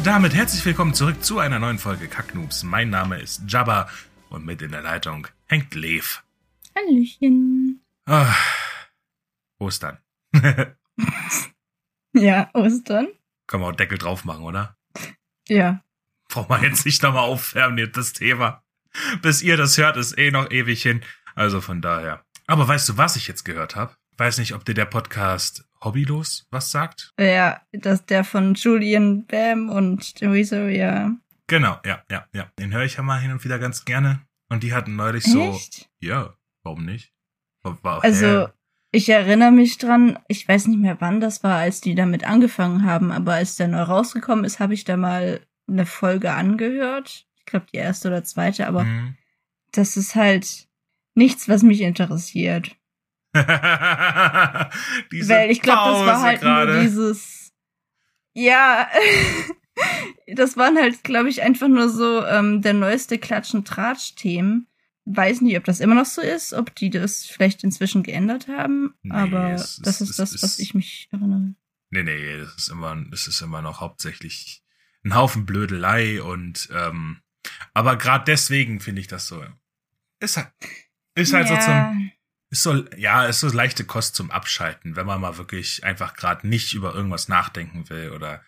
und damit herzlich willkommen zurück zu einer neuen Folge Kacknoobs. Mein Name ist Jabba und mit in der Leitung hängt Lev. Hallöchen. Ah, Ostern. Ja, Ostern. Können wir auch Deckel drauf machen, oder? Ja. Brauchen wir jetzt nicht nochmal aufwärmen, das Thema. Bis ihr das hört, ist eh noch ewig hin. Also von daher. Aber weißt du, was ich jetzt gehört habe? Weiß nicht, ob dir der Podcast Hobbylos was sagt? Ja, das der von Julian Bam und Rezo, ja. Genau, ja, ja, ja. Den höre ich ja mal hin und wieder ganz gerne. Und die hatten neulich so. Echt? Ja, warum nicht? War, war, Also, äh, ich erinnere mich dran, ich weiß nicht mehr wann das war, als die damit angefangen haben, aber als der neu rausgekommen ist, habe ich da mal eine Folge angehört. Ich glaube, die erste oder zweite, aber mhm. das ist halt nichts, was mich interessiert. Weil ich glaube, das war halt gerade. nur dieses. Ja, das waren halt, glaube ich, einfach nur so ähm, der neueste Klatschen-Tratsch-Themen. Weiß nicht, ob das immer noch so ist, ob die das vielleicht inzwischen geändert haben, Nee, aber ist- das ist es das, ist- was ich mich erinnere. Nee, nee, das ist immer, das ist immer noch hauptsächlich ein Haufen Blödelei und ähm, aber gerade deswegen finde ich das so. Ist halt, ist halt so zum, ist so, ja, ist so leichte Kost zum Abschalten, wenn man mal wirklich einfach gerade nicht über irgendwas nachdenken will oder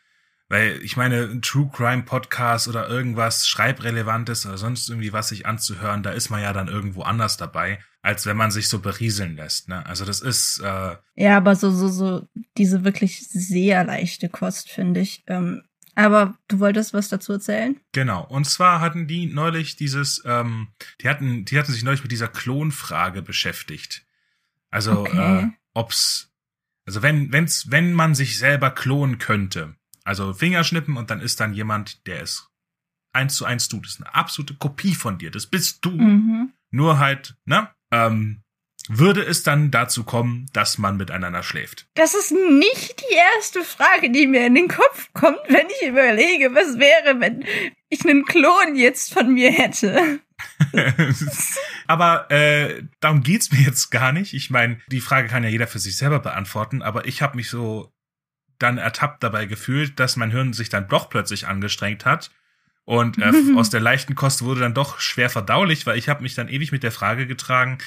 weil ich meine, ein True Crime Podcast oder irgendwas Schreibrelevantes oder sonst irgendwie was sich anzuhören, da ist man ja dann irgendwo anders dabei, als wenn man sich so berieseln lässt. Ne? Also das ist äh, Ja, aber so, so, so, diese wirklich sehr leichte Kost, finde ich. Ähm, aber du wolltest was dazu erzählen? Genau. Und zwar hatten die neulich dieses, ähm, die hatten, die hatten sich neulich mit dieser Klonfrage beschäftigt. Also, Okay. äh, ob's, also wenn, wenn's, wenn man sich selber klonen könnte, also Fingerschnippen und dann ist dann jemand, der ist eins zu eins du, das ist eine absolute Kopie von dir, das bist du. Mhm. Nur halt, ne, ähm, würde es dann dazu kommen, dass man miteinander schläft. Das ist nicht die erste Frage, die mir in den Kopf kommt, wenn ich überlege, was wäre, wenn ich einen Klon jetzt von mir hätte. aber äh, darum geht's mir jetzt gar nicht. Ich meine, die Frage kann ja jeder für sich selber beantworten, aber ich habe mich so dann ertappt dabei gefühlt, dass mein Hirn sich dann doch plötzlich angestrengt hat. Und äh, aus der leichten Kost wurde dann doch schwer verdaulich, weil ich habe mich dann ewig mit der Frage getragen,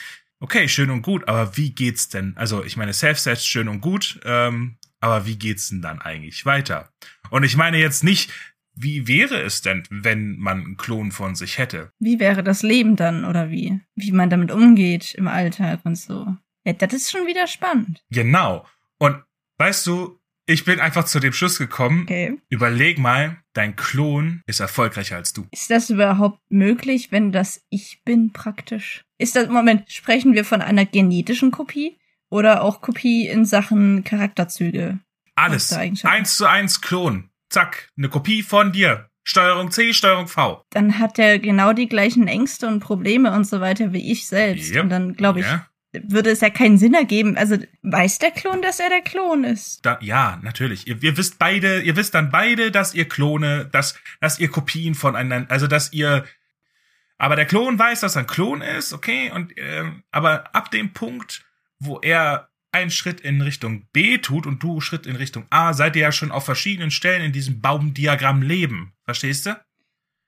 okay, schön und gut, aber wie geht's denn? Also ich meine, Self-Set schön und gut, ähm, aber wie geht's denn dann eigentlich weiter? Und ich meine jetzt nicht, wie wäre es denn, wenn man einen Klon von sich hätte? Wie wäre das Leben dann oder wie? Wie man damit umgeht im Alltag und so. Ja, das ist schon wieder spannend. Genau. Und weißt du, ich bin einfach zu dem Schluss gekommen, Okay. überleg mal, dein Klon ist erfolgreicher als du. Ist das überhaupt möglich, wenn das ich bin praktisch? Ist das, Moment, sprechen wir von einer genetischen Kopie oder auch Kopie in Sachen Charakterzüge? Alles. Eins zu eins Klon. Zack. Eine Kopie von dir. Steuerung C, Steuerung V. Dann hat er genau die gleichen Ängste und Probleme und so weiter wie ich selbst. Yep. Und dann, glaube ich, Ja, würde es ja keinen Sinn ergeben. Also weiß der Klon, dass er der Klon ist? da, ja natürlich. Ihr, ihr wisst beide, ihr wisst dann beide, dass ihr Klone, dass, dass ihr Kopien voneinander, also dass ihr, aber der Klon weiß, dass er ein Klon ist, okay, und, ähm, aber ab dem Punkt, wo er einen Schritt in Richtung B tut und du Schritt in Richtung A, seid ihr ja schon auf verschiedenen Stellen in diesem Baumdiagramm leben. Verstehst du?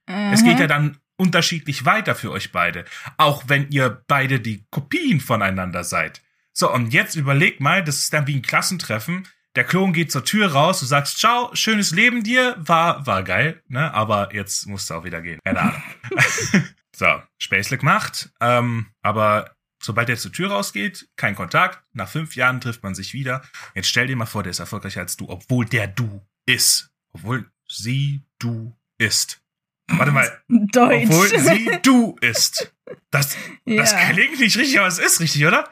Es geht ja dann unterschiedlich weiter für euch beide. Auch wenn ihr beide die Kopien voneinander seid. So, und jetzt überleg mal, das ist dann wie ein Klassentreffen. Der Klon geht zur Tür raus, du sagst, ciao, schönes Leben dir, war, war geil, ne, aber jetzt musst du auch wieder gehen. Keine Ahnung. so, Späßle gemacht, ähm, aber sobald er zur Tür rausgeht, kein Kontakt, nach fünf Jahren trifft man sich wieder. Jetzt stell dir mal vor, der ist erfolgreicher als du, obwohl der du ist. Obwohl sie du ist. Warte mal, Deutsch. obwohl sie du ist. Das, ja, das klingt nicht richtig, aber es ist richtig, oder?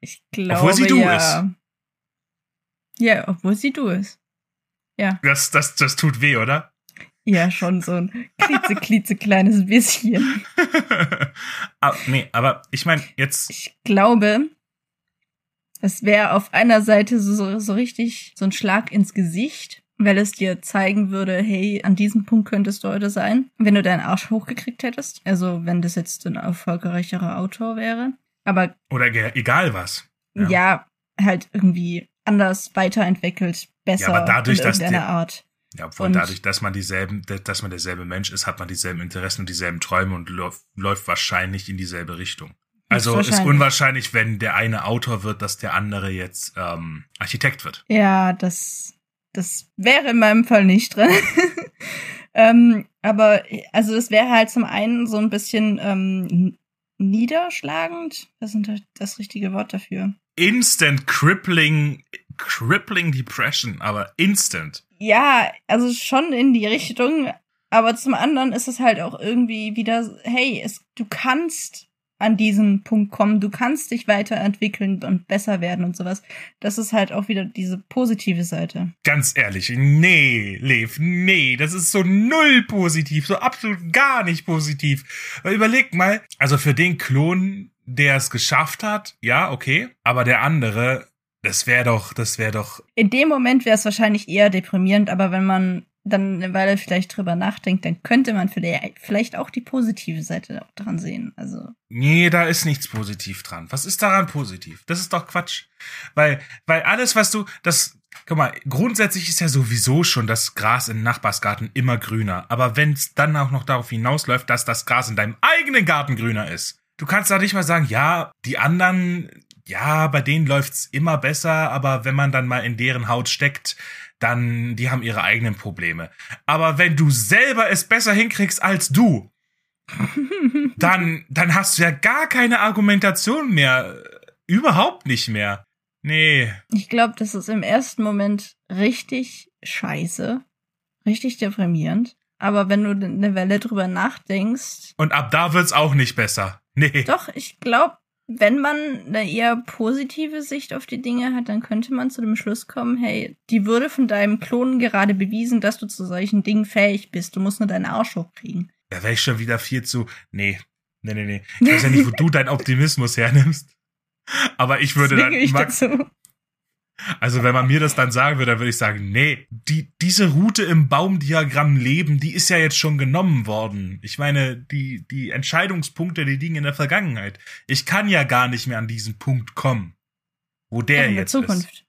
ich glaube, obwohl sie du ja. Ja, obwohl sie du ist. Das, das, das tut weh, oder? Ja, schon so ein klitze, klitze kleines bisschen. aber, nee, aber ich meine, jetzt, Ich glaube, es wäre auf einer Seite so, so, so richtig so ein Schlag ins Gesicht, weil es dir zeigen würde, hey, an diesem Punkt könntest du heute sein, wenn du deinen Arsch hochgekriegt hättest. Also wenn das jetzt ein erfolgreicherer Autor wäre. Aber oder egal was. Ja. ja, halt irgendwie anders weiterentwickelt, besser Ja, aber dadurch, in dass irgendeiner der- Art. Ja, obwohl Und- dadurch, dass man dieselben, dass man derselbe Mensch ist, hat man dieselben Interessen und dieselben Träume und läuft, wahrscheinlich in dieselbe Richtung. Also ist unwahrscheinlich, wenn der eine Autor wird, dass der andere jetzt ähm, Architekt wird. Ja, das, das wäre in meinem Fall nicht drin. ähm, aber, also das wäre halt zum einen so ein bisschen ähm, niederschlagend. Was ist denn das richtige Wort dafür? Instant crippling, crippling depression, aber instant. Ja, also schon in die Richtung. Aber zum anderen ist es halt auch irgendwie wieder, hey, es, du kannst an diesen Punkt kommen, du kannst dich weiterentwickeln und besser werden und sowas. Das ist halt auch wieder diese positive Seite. Ganz ehrlich, nee, Lev, nee, das ist so null positiv, so absolut gar nicht positiv. Weil überleg mal, also für den Klon, der es geschafft hat, ja, okay, aber der andere, das wäre doch, das wäre doch, In dem Moment wäre es wahrscheinlich eher deprimierend, aber wenn man dann eine Weile vielleicht drüber nachdenkt, dann könnte man vielleicht auch die positive Seite dran sehen. Also, nee, da ist nichts positiv dran. Was ist daran positiv? Das ist doch Quatsch. Weil, weil alles, was du, das, guck mal, grundsätzlich ist ja sowieso schon das Gras im Nachbarsgarten immer grüner. Aber wenn es dann auch noch darauf hinausläuft, dass das Gras in deinem eigenen Garten grüner ist, du kannst da nicht mal sagen, ja, die anderen, ja, bei denen läuft's immer besser, aber wenn man dann mal in deren Haut steckt, dann, die haben ihre eigenen Probleme. Aber wenn du selber es besser hinkriegst als du, dann, dann hast du ja gar keine Argumentation mehr. Überhaupt nicht mehr. Nee. ich glaube, das ist im ersten Moment richtig scheiße, richtig deprimierend. Aber wenn du eine Welle drüber nachdenkst, Und ab da wird's auch nicht besser. Nee. doch, ich glaube, wenn man eine eher positive Sicht auf die Dinge hat, dann könnte man zu dem Schluss kommen, hey, die würde von deinem Klonen gerade bewiesen, dass du zu solchen Dingen fähig bist. Du musst nur deinen Arsch hochkriegen. Da wäre ich schon wieder viel zu. Nee. Nee, nee, nee. Ich weiß ja nicht, wo du deinen Optimismus hernimmst. Aber ich würde dann. Zwinge ich Max, dazu. Also, wenn man mir das dann sagen würde, dann würde ich sagen, nee, die, diese Route im Baumdiagramm Leben, die ist ja jetzt schon genommen worden. Ich meine, die, die Entscheidungspunkte, die liegen in der Vergangenheit. Ich kann ja gar nicht mehr an diesen Punkt kommen, wo der in der jetzt ist. Zukunft.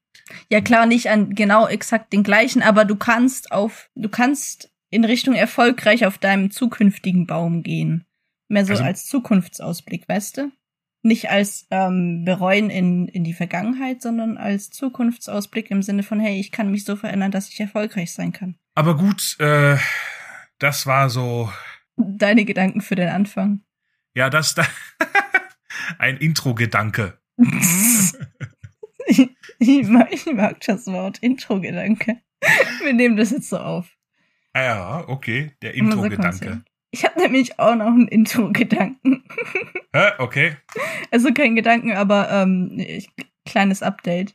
Ja, klar, nicht an genau exakt den gleichen, aber du kannst auf, du kannst in Richtung erfolgreich auf deinem zukünftigen Baum gehen. Mehr so Also- als Zukunftsausblick, weißt du? Nicht als ähm, bereuen in, in die Vergangenheit, sondern als Zukunftsausblick im Sinne von, hey, ich kann mich so verändern, dass ich erfolgreich sein kann. Aber gut, äh, das war so, Deine Gedanken für den Anfang. ja, das da ein Intro-Gedanke. ich, ich, mag, ich mag das Wort Intro-Gedanke. Wir nehmen das jetzt so auf. Ah ja, okay, der Intro-Gedanke. Ich habe nämlich auch noch einen Intro-Gedanken. Hä, okay. Also kein Gedanken, aber ähm, ich, kleines Update.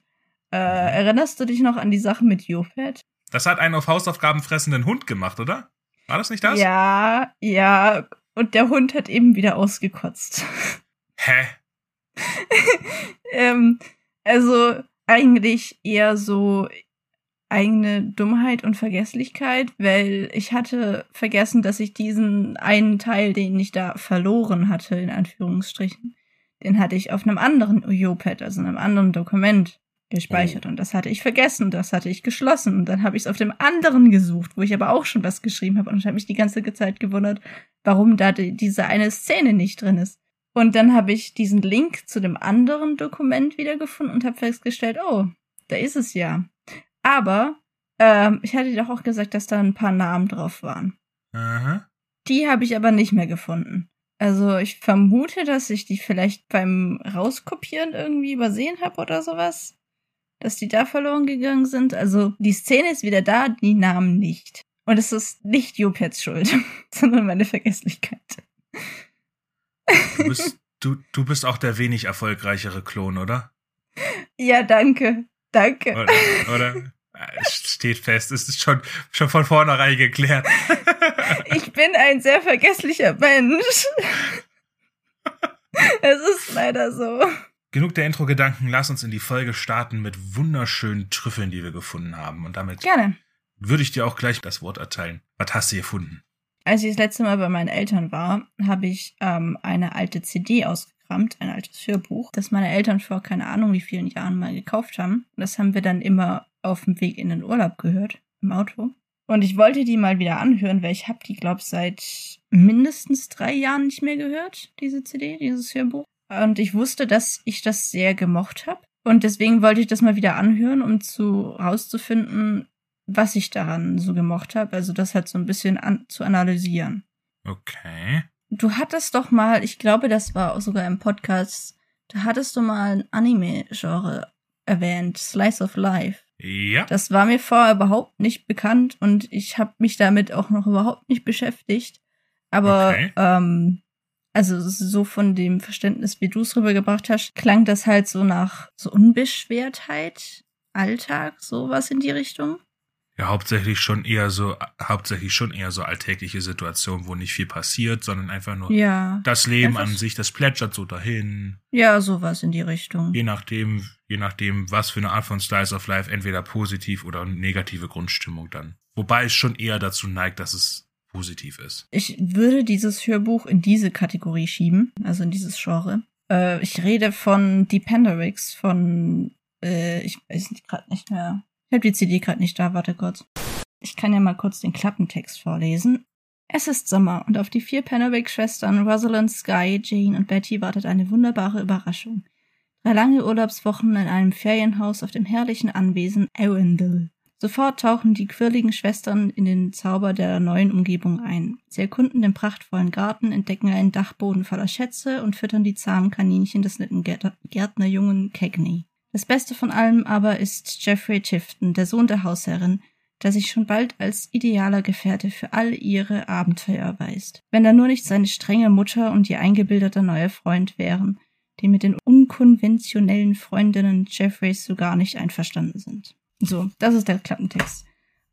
Äh, erinnerst du dich noch an die Sache mit Jofet? Das hat einen auf Hausaufgaben fressenden Hund gemacht, oder? War das nicht das? Ja, ja. Und der Hund hat eben wieder ausgekotzt. Hä? ähm, also eigentlich eher so eigene Dummheit und Vergesslichkeit, weil ich hatte vergessen, dass ich diesen einen Teil, den ich da verloren hatte, in Anführungsstrichen, den hatte ich auf einem anderen UJO-Pad, also einem anderen Dokument gespeichert. Und das hatte ich vergessen, das hatte ich geschlossen. Und dann habe ich es auf dem anderen gesucht, wo ich aber auch schon was geschrieben habe. Und ich habe mich die ganze Zeit gewundert, warum da die, diese eine Szene nicht drin ist. Und dann habe ich diesen Link zu dem anderen Dokument wiedergefunden und habe festgestellt, oh, da ist es ja. Aber ähm, ich hatte doch auch gesagt, dass da ein paar Namen drauf waren. Aha. Die habe ich aber nicht mehr gefunden. Also ich vermute, dass ich die vielleicht beim Rauskopieren irgendwie übersehen habe oder sowas. Dass die da verloren gegangen sind. Also die Szene ist wieder da, die Namen nicht. Und es ist nicht Jopets Schuld, sondern meine Vergesslichkeit. Du bist, du, du bist auch der wenig erfolgreichere Klon, oder? Ja, danke. Danke. Oder? oder? Es steht fest, es ist schon, schon von vornherein geklärt. Ich bin ein sehr vergesslicher Mensch. Es ist leider so. Genug der Intro-Gedanken, lass uns in die Folge starten mit wunderschönen Trüffeln, die wir gefunden haben. Und damit Gerne. würde ich dir auch gleich das Wort erteilen. Was hast du gefunden? Als ich das letzte Mal bei meinen Eltern war, habe ich ähm, eine alte CD ausgekramt, ein altes Hörbuch, das meine Eltern vor keine Ahnung wie vielen Jahren mal gekauft haben. Das haben wir dann immer auf dem Weg in den Urlaub gehört, im Auto. Und ich wollte die mal wieder anhören, weil ich habe die, glaube ich, seit mindestens drei Jahren nicht mehr gehört, diese CD, dieses Hörbuch. Und ich wusste, dass ich das sehr gemocht habe. Und deswegen wollte ich das mal wieder anhören, um zu rauszufinden, was ich daran so gemocht habe. Also das halt so ein bisschen an, zu analysieren. Okay. Du hattest doch mal, ich glaube, das war auch sogar im Podcast, da hattest du mal ein Anime-Genre erwähnt, Slice of Life. Ja. Das war mir vorher überhaupt nicht bekannt und ich habe mich damit auch noch überhaupt nicht beschäftigt. Aber Okay. ähm, also so von dem Verständnis, wie du es rübergebracht hast, klang das halt so nach so Unbeschwertheit, Alltag, sowas in die Richtung. Ja, hauptsächlich schon eher so, hauptsächlich schon eher so alltägliche Situationen, wo nicht viel passiert, sondern einfach nur Ja. das Leben an sich, das plätschert so dahin. Ja, sowas in die Richtung. Je nachdem, je nachdem, was für eine Art von Slice of Life, entweder positiv oder negative Grundstimmung dann. Wobei es schon eher dazu neigt, dass es positiv ist. Ich würde dieses Hörbuch in diese Kategorie schieben, also in dieses Genre. Äh, ich rede von Dependerics von, äh, ich weiß nicht gerade nicht mehr. Ich habe die CD gerade nicht da, warte kurz. Ich kann ja mal kurz den Klappentext vorlesen. Es ist Sommer und auf die vier Penderwick-Schwestern Rosalind, Sky, Jane und Betty wartet eine wunderbare Überraschung. Drei lange Urlaubswochen in einem Ferienhaus auf dem herrlichen Anwesen Arundel. Sofort tauchen die quirligen Schwestern in den Zauber der neuen Umgebung ein. Sie erkunden den prachtvollen Garten, entdecken einen Dachboden voller Schätze und füttern die zahmen Kaninchen des netten Gärtner- Gärtnerjungen Cagney. Das Beste von allem aber ist Jeffrey Tifton, der Sohn der Hausherrin, der sich schon bald als idealer Gefährte für all ihre Abenteuer erweist. Wenn da nur nicht seine strenge Mutter und ihr eingebildeter neuer Freund wären, die mit den unkonventionellen Freundinnen Jeffreys so gar nicht einverstanden sind. So, das ist der Klappentext.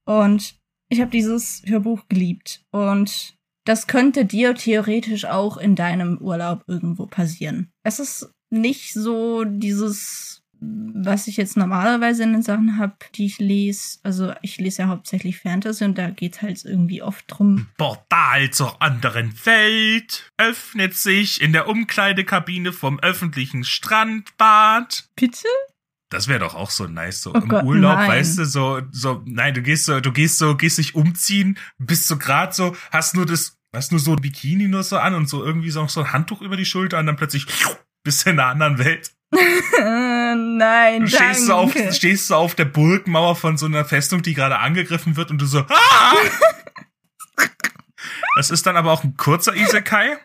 Und ich habe dieses Hörbuch geliebt. Und das könnte dir theoretisch auch in deinem Urlaub irgendwo passieren. Es ist nicht so dieses, was ich jetzt normalerweise in den Sachen habe, die ich lese. Also ich lese ja hauptsächlich Fantasy und da geht halt irgendwie oft drum. Portal zur anderen Welt öffnet sich in der Umkleidekabine vom öffentlichen Strandbad. Bitte? Das wäre doch auch so nice, so Oh im Gott, Urlaub, nein. weißt du, so, so, nein, du gehst so, du gehst so, gehst dich umziehen, bist so grad so, hast nur das, hast nur so ein Bikini nur so an und so irgendwie so, so ein Handtuch über die Schulter und dann plötzlich bist du in einer anderen Welt. Nein, Du stehst so, auf, danke. stehst so auf der Burgmauer von so einer Festung, die gerade angegriffen wird und du so, ah! Das ist dann aber auch ein kurzer Isekai.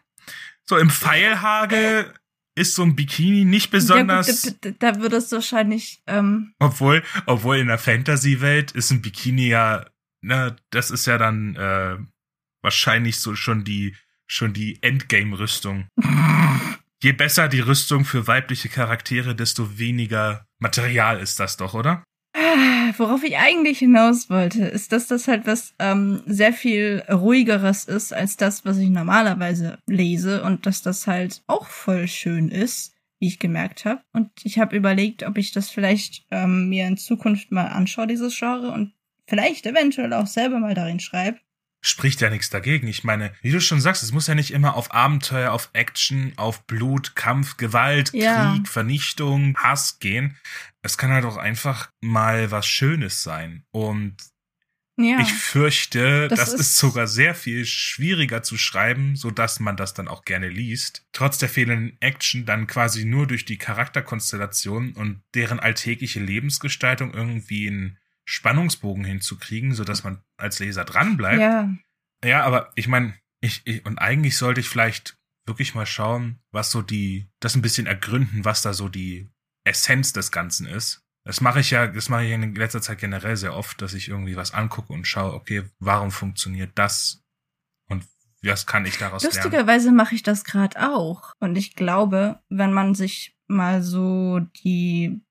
So im Pfeilhagel ist so ein Bikini nicht besonders. Ja, da, da würdest du wahrscheinlich, ähm, Obwohl, obwohl in der Fantasy-Welt ist ein Bikini ja, ne, das ist ja dann äh, wahrscheinlich so schon die schon die Endgame-Rüstung. Je besser die Rüstung für weibliche Charaktere, desto weniger Material ist das doch, oder? Ah, Worauf ich eigentlich hinaus wollte, ist, dass das halt was ähm, sehr viel ruhigeres ist als das, was ich normalerweise lese und dass das halt auch voll schön ist, wie ich gemerkt habe. Und ich habe überlegt, ob ich das vielleicht ähm, mir in Zukunft mal anschaue, dieses Genre, und vielleicht eventuell auch selber mal darin schreibe. Spricht ja nichts dagegen. Ich meine, wie du schon sagst, es muss ja nicht immer auf Abenteuer, auf Action, auf Blut, Kampf, Gewalt, Ja. Krieg, Vernichtung, Hass gehen. Es kann halt auch einfach mal was Schönes sein. Und Ja. Ich fürchte, Das das, ist, ist- sogar sehr viel schwieriger zu schreiben, so dass man das dann auch gerne liest. Trotz der fehlenden Action dann quasi nur durch die Charakterkonstellation und deren alltägliche Lebensgestaltung irgendwie einen Spannungsbogen hinzukriegen, so dass man als Leser dranbleibt. ja. Ja, aber ich meine, ich, ich, und eigentlich sollte ich vielleicht wirklich mal schauen, was so die, das ein bisschen ergründen, was da so die Essenz des Ganzen ist. Das mache ich ja, das mache ich in letzter Zeit generell sehr oft, dass ich irgendwie was angucke und schaue, okay, warum funktioniert das? Und was kann ich daraus lernen? Lustigerweise mache ich das gerade auch. Und ich glaube, wenn man sich mal so die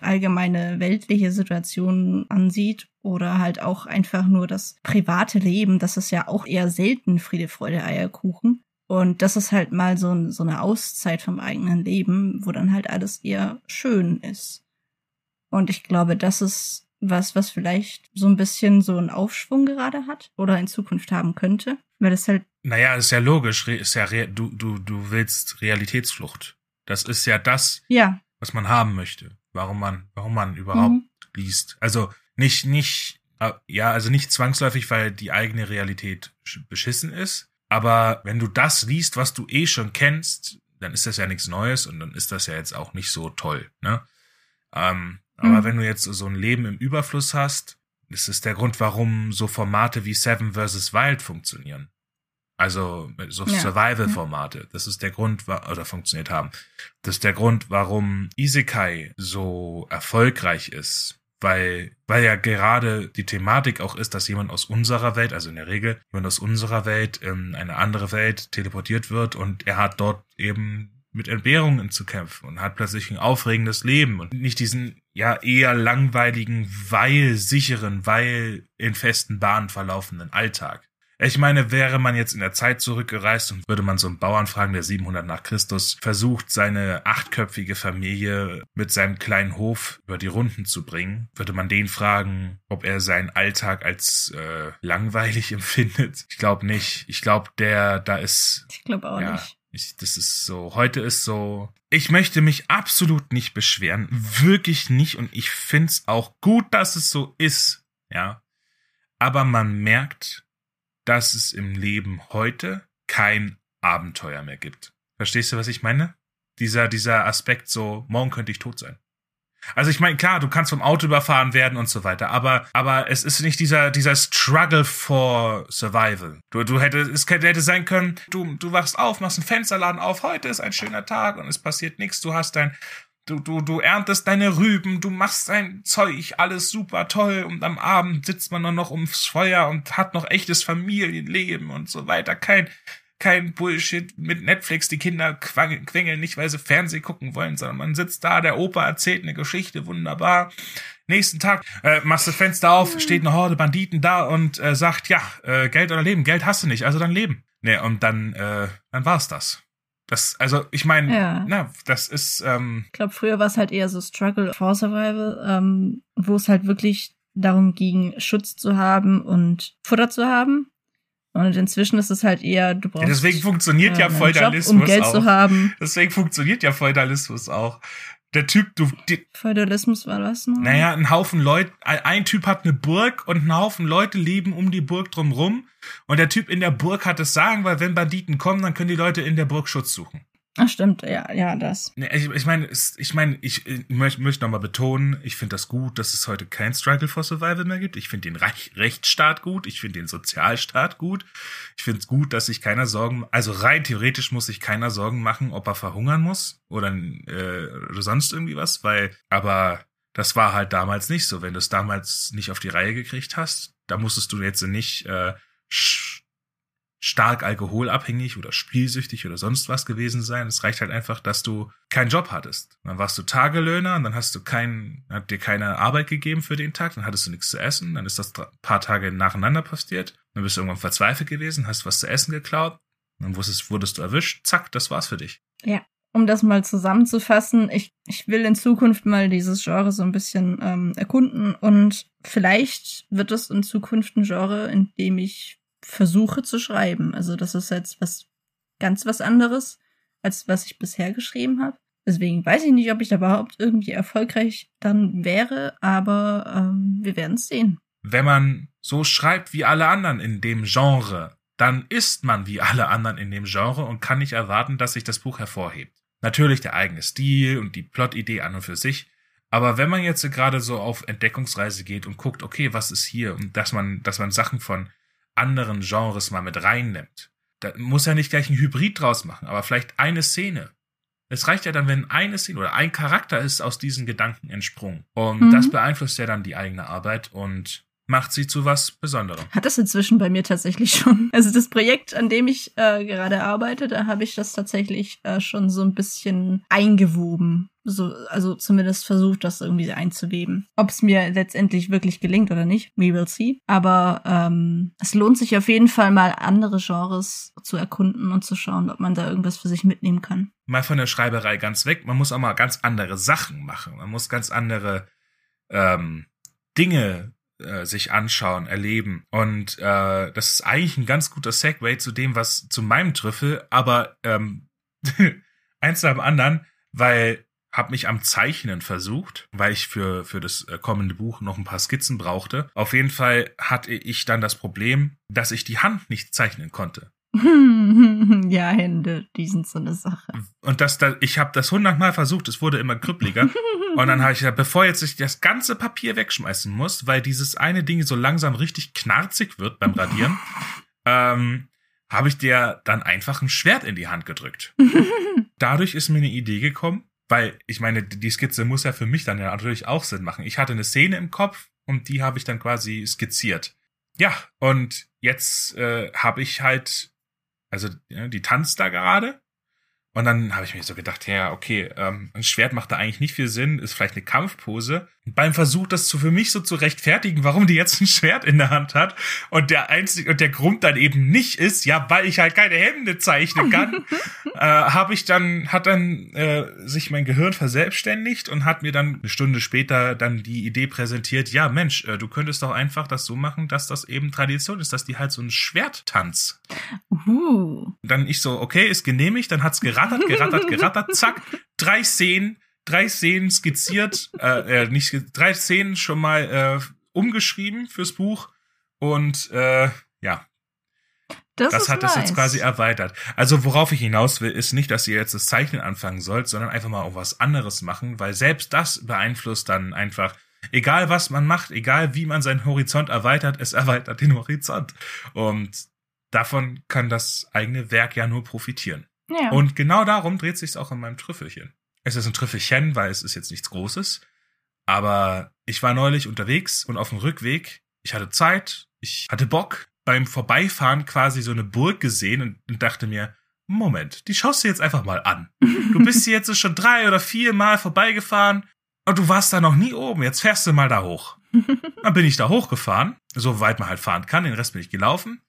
allgemeine weltliche Situation ansieht oder halt auch einfach nur das private Leben, das ist ja auch eher selten Friede, Freude, Eierkuchen. Und das ist halt mal so, so eine Auszeit vom eigenen Leben, wo dann halt alles eher schön ist. Und ich glaube, das ist was, was vielleicht so ein bisschen so einen Aufschwung gerade hat oder in Zukunft haben könnte. Weil es halt Naja, ist ja logisch, ist ja, du, du, du willst Realitätsflucht. Das ist ja das, Ja, was man haben möchte. Warum man, warum man überhaupt mhm. liest. Also nicht, nicht Äh, ja, also nicht zwangsläufig, weil die eigene Realität beschissen ist. Aber wenn du das liest, was du eh schon kennst, dann ist das ja nichts Neues und dann ist das ja jetzt auch nicht so toll. Ne? Ähm, aber mhm. wenn du jetzt so ein Leben im Überfluss hast, das ist der Grund, warum so Formate wie Seven vs. Wild funktionieren. Also so ja. Survival-Formate. Das ist der Grund, oder funktioniert haben. Das ist der Grund, warum Isekai so erfolgreich ist weil, weil ja gerade die Thematik auch ist, dass jemand aus unserer Welt, also in der Regel jemand aus unserer Welt in eine andere Welt teleportiert wird und er hat dort eben mit Entbehrungen zu kämpfen und hat plötzlich ein aufregendes Leben und nicht diesen ja eher langweiligen, weil sicheren, weil in festen Bahnen verlaufenden Alltag. Ich meine, wäre man jetzt in der Zeit zurückgereist und würde man so einen Bauern fragen, der 700 nach Christus versucht, seine achtköpfige Familie mit seinem kleinen Hof über die Runden zu bringen, würde man den fragen, ob er seinen Alltag als äh, langweilig empfindet. Ich glaube nicht. Ich glaube, der da ist. Ich glaube auch ja, nicht. Ich, das ist so, heute ist so, ich möchte mich absolut nicht beschweren, wirklich nicht und ich find's auch gut, dass es so ist, ja. Aber man merkt, dass es im Leben heute kein Abenteuer mehr gibt. Verstehst du, was ich meine? Dieser, dieser Aspekt so, morgen könnte ich tot sein. Also ich meine, klar, du kannst vom Auto überfahren werden und so weiter, aber, aber es ist nicht dieser, dieser Struggle for Survival. Du, du hätte, es hätte sein können, du, du wachst auf, machst einen Fensterladen auf, heute ist ein schöner Tag und es passiert nichts, du hast dein, Du, du, du erntest deine Rüben, du machst dein Zeug, alles super toll und am Abend sitzt man dann noch ums Feuer und hat noch echtes Familienleben und so weiter. Kein, kein Bullshit mit Netflix. Die Kinder quengeln nicht, weil sie Fernsehen gucken wollen, sondern man sitzt da, der Opa erzählt eine Geschichte, wunderbar. Nächsten Tag äh, machst du das Fenster auf, steht eine Horde Banditen da und äh, sagt, ja, äh, Geld oder Leben. Geld hast du nicht, also dann Leben. Nee, und dann, äh, dann war's das. Das, also ich meine, ja. na, das ist. Ähm, ich glaube, früher war es halt eher so Struggle for Survival, ähm, wo es halt wirklich darum ging, Schutz zu haben und Futter zu haben. Und inzwischen ist es halt eher, du brauchst. Ja, deswegen funktioniert äh, ja Feudalismus Job, um Geld auch. zu haben. Deswegen funktioniert ja Feudalismus auch. Der Typ, du. Die, Feudalismus war was noch? Naja, ein Haufen Leute, ein Typ hat eine Burg und ein Haufen Leute leben um die Burg drumrum. Und der Typ in der Burg hat es sagen, weil wenn Banditen kommen, dann können die Leute in der Burg Schutz suchen. Ach stimmt, ja, ja, das. Ich, ich meine, ich meine, ich, ich möchte, möchte nochmal betonen, ich finde das gut, dass es heute kein Struggle for Survival mehr gibt. Ich finde den Reich, Rechtsstaat gut, ich finde den Sozialstaat gut. Ich finde es gut, dass sich keiner Sorgen, also rein theoretisch muss sich keiner Sorgen machen, ob er verhungern muss oder, äh, oder sonst irgendwie was, weil, aber das war halt damals nicht so. Wenn du es damals nicht auf die Reihe gekriegt hast, da musstest du jetzt nicht äh, stark alkoholabhängig oder spielsüchtig oder sonst was gewesen sein. Es reicht halt einfach, dass du keinen Job hattest. Dann warst du Tagelöhner und dann hast du keinen, hat dir keine Arbeit gegeben für den Tag, dann hattest du nichts zu essen, dann ist das paar Tage nacheinander passiert, dann bist du irgendwann verzweifelt gewesen, hast was zu essen geklaut, dann wurdest, wurdest du erwischt, zack, das war's für dich. Ja. Um das mal zusammenzufassen, ich, ich will in Zukunft mal dieses Genre so ein bisschen ähm, erkunden und vielleicht wird es in Zukunft ein Genre, in dem ich versuche zu schreiben. Also das ist jetzt was ganz was anderes, als was ich bisher geschrieben habe. Deswegen weiß ich nicht, ob ich da überhaupt irgendwie erfolgreich dann wäre, aber ähm, wir werden es sehen. Wenn man so schreibt wie alle anderen in dem Genre, dann ist man wie alle anderen in dem Genre und kann nicht erwarten, dass sich das Buch hervorhebt. Natürlich der eigene Stil und die Plotidee an und für sich, aber wenn man jetzt gerade so auf Entdeckungsreise geht und guckt, okay, was ist hier und dass man, dass man Sachen von anderen Genres mal mit reinnimmt. Da muss er nicht gleich ein Hybrid draus machen, aber vielleicht eine Szene. Es reicht ja dann, wenn eine Szene oder ein Charakter ist aus diesen Gedanken entsprungen. Und mhm. das beeinflusst ja dann die eigene Arbeit und macht sie zu was Besonderem. Hat das inzwischen bei mir tatsächlich schon. Also das Projekt, an dem ich äh, gerade arbeite, da habe ich das tatsächlich äh, schon so ein bisschen eingewoben. So, also zumindest versucht, das irgendwie einzuweben. Ob es mir letztendlich wirklich gelingt oder nicht, we will see. Aber ähm, es lohnt sich auf jeden Fall mal andere Genres zu erkunden und zu schauen, ob man da irgendwas für sich mitnehmen kann. Mal von der Schreiberei ganz weg. Man muss auch mal ganz andere Sachen machen. Man muss ganz andere ähm, Dinge äh, sich anschauen, erleben. Und äh, das ist eigentlich ein ganz guter Segway zu dem, was zu meinem Trüffel, aber ähm, eins nach dem anderen, weil habe mich am Zeichnen versucht, weil ich für, für das äh, kommende Buch noch ein paar Skizzen brauchte. Auf jeden Fall hatte ich dann das Problem, dass ich die Hand nicht zeichnen konnte. ja, Hände, die sind so eine Sache. Und das, da, ich habe das hundertmal versucht, es wurde immer krüppliger. Und dann habe ich gesagt, bevor jetzt ich das ganze Papier wegschmeißen muss, weil dieses eine Ding so langsam richtig knarzig wird beim Radieren, ähm, habe ich dir dann einfach ein Schwert in die Hand gedrückt. Dadurch ist mir eine Idee gekommen, weil ich meine, die Skizze muss ja für mich dann ja natürlich auch Sinn machen. Ich hatte eine Szene im Kopf und die habe ich dann quasi skizziert. Ja, und jetzt äh, habe ich halt, also ja, die tanzt da gerade und dann habe ich mir so gedacht, ja, okay, ähm, ein Schwert macht da eigentlich nicht viel Sinn, ist vielleicht eine Kampfpose. Beim Versuch, das zu, für mich so zu rechtfertigen, warum die jetzt ein Schwert in der Hand hat und der einzige und der Grund dann eben nicht ist, ja, weil ich halt keine Hände zeichnen kann, äh, habe ich dann hat dann äh, sich mein Gehirn verselbstständigt und hat mir dann eine Stunde später dann die Idee präsentiert, ja, Mensch, äh, du könntest doch einfach das so machen, dass das eben Tradition ist, dass die halt so einen Schwerttanz. Uh. Dann ich so, okay, ist genehmigt, dann hat's gerattert, gerattert, gerattert, zack, drei Szenen, drei Szenen skizziert, äh, äh nicht drei Szenen schon mal äh, umgeschrieben fürs Buch und äh, ja. Das, Das hat nice. das jetzt quasi erweitert. Also worauf ich hinaus will, ist nicht, dass ihr jetzt das Zeichnen anfangen sollt, sondern einfach mal auch was anderes machen, weil selbst das beeinflusst dann einfach, egal was man macht, egal wie man seinen Horizont erweitert, es erweitert den Horizont. Und davon kann das eigene Werk ja nur profitieren. Ja. Und genau darum dreht sich's auch in meinem Trüffelchen. Es ist ein Trüffelchen, weil es ist jetzt nichts Großes. Aber ich war neulich unterwegs und auf dem Rückweg, ich hatte Zeit, ich hatte Bock, beim Vorbeifahren quasi so eine Burg gesehen und, und dachte mir, Moment, die schaust du jetzt einfach mal an. Du bist hier jetzt schon drei oder vier Mal vorbeigefahren und du warst da noch nie oben. Jetzt fährst du mal da hoch. Dann bin ich da hochgefahren, so weit man halt fahren kann, den Rest bin ich gelaufen.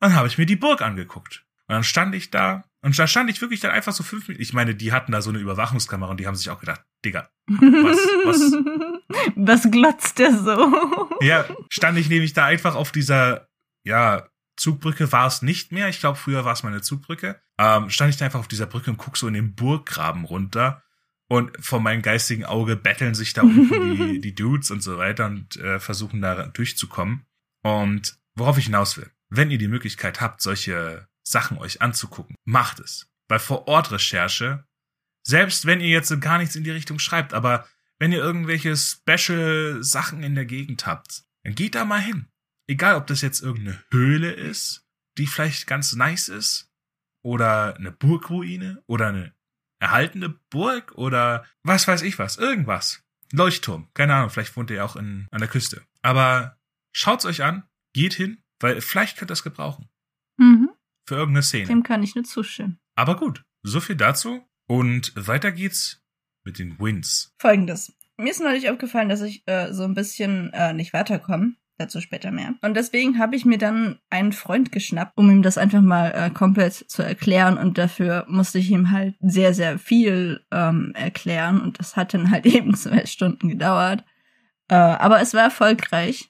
Dann habe ich mir die Burg angeguckt. Und dann stand ich da und da stand ich wirklich dann einfach so fünf Minuten. Ich meine, die hatten da so eine Überwachungskamera und die haben sich auch gedacht, Digga, was, was, was glotzt der so? ja, stand ich nämlich da einfach auf dieser, ja, Zugbrücke war es nicht mehr. Ich glaube, früher war es mal eine Zugbrücke. Ähm, stand ich da einfach auf dieser Brücke und guck so in den Burggraben runter. Und vor meinem geistigen Auge betteln sich da unten die, die Dudes und so weiter und äh, versuchen da durchzukommen. Und worauf ich hinaus will, wenn ihr die Möglichkeit habt, solche Sachen euch anzugucken, macht es. Bei Vor-Ort-Recherche, selbst wenn ihr jetzt gar nichts in die Richtung schreibt, aber wenn ihr irgendwelche Special-Sachen in der Gegend habt, dann geht da mal hin. Egal, ob das jetzt irgendeine Höhle ist, die vielleicht ganz nice ist, oder eine Burgruine, oder eine erhaltene Burg, oder was weiß ich was, irgendwas. Leuchtturm, keine Ahnung, vielleicht wohnt ihr auch in, an der Küste. Aber schaut's euch an, geht hin, weil vielleicht könnt ihr das gebrauchen. Mhm. Für irgendeine Szene. Dem kann ich nur zustimmen. Aber gut, so viel dazu. Und weiter geht's mit den Wins. Folgendes. Mir ist neulich aufgefallen, dass ich äh, so ein bisschen äh, nicht weiterkomme. Dazu später mehr. Und deswegen habe ich mir dann einen Freund geschnappt, um ihm das einfach mal äh, komplett zu erklären. Und dafür musste ich ihm halt sehr, sehr viel ähm, erklären. Und das hat dann halt eben zwei Stunden gedauert. Äh, aber es war erfolgreich,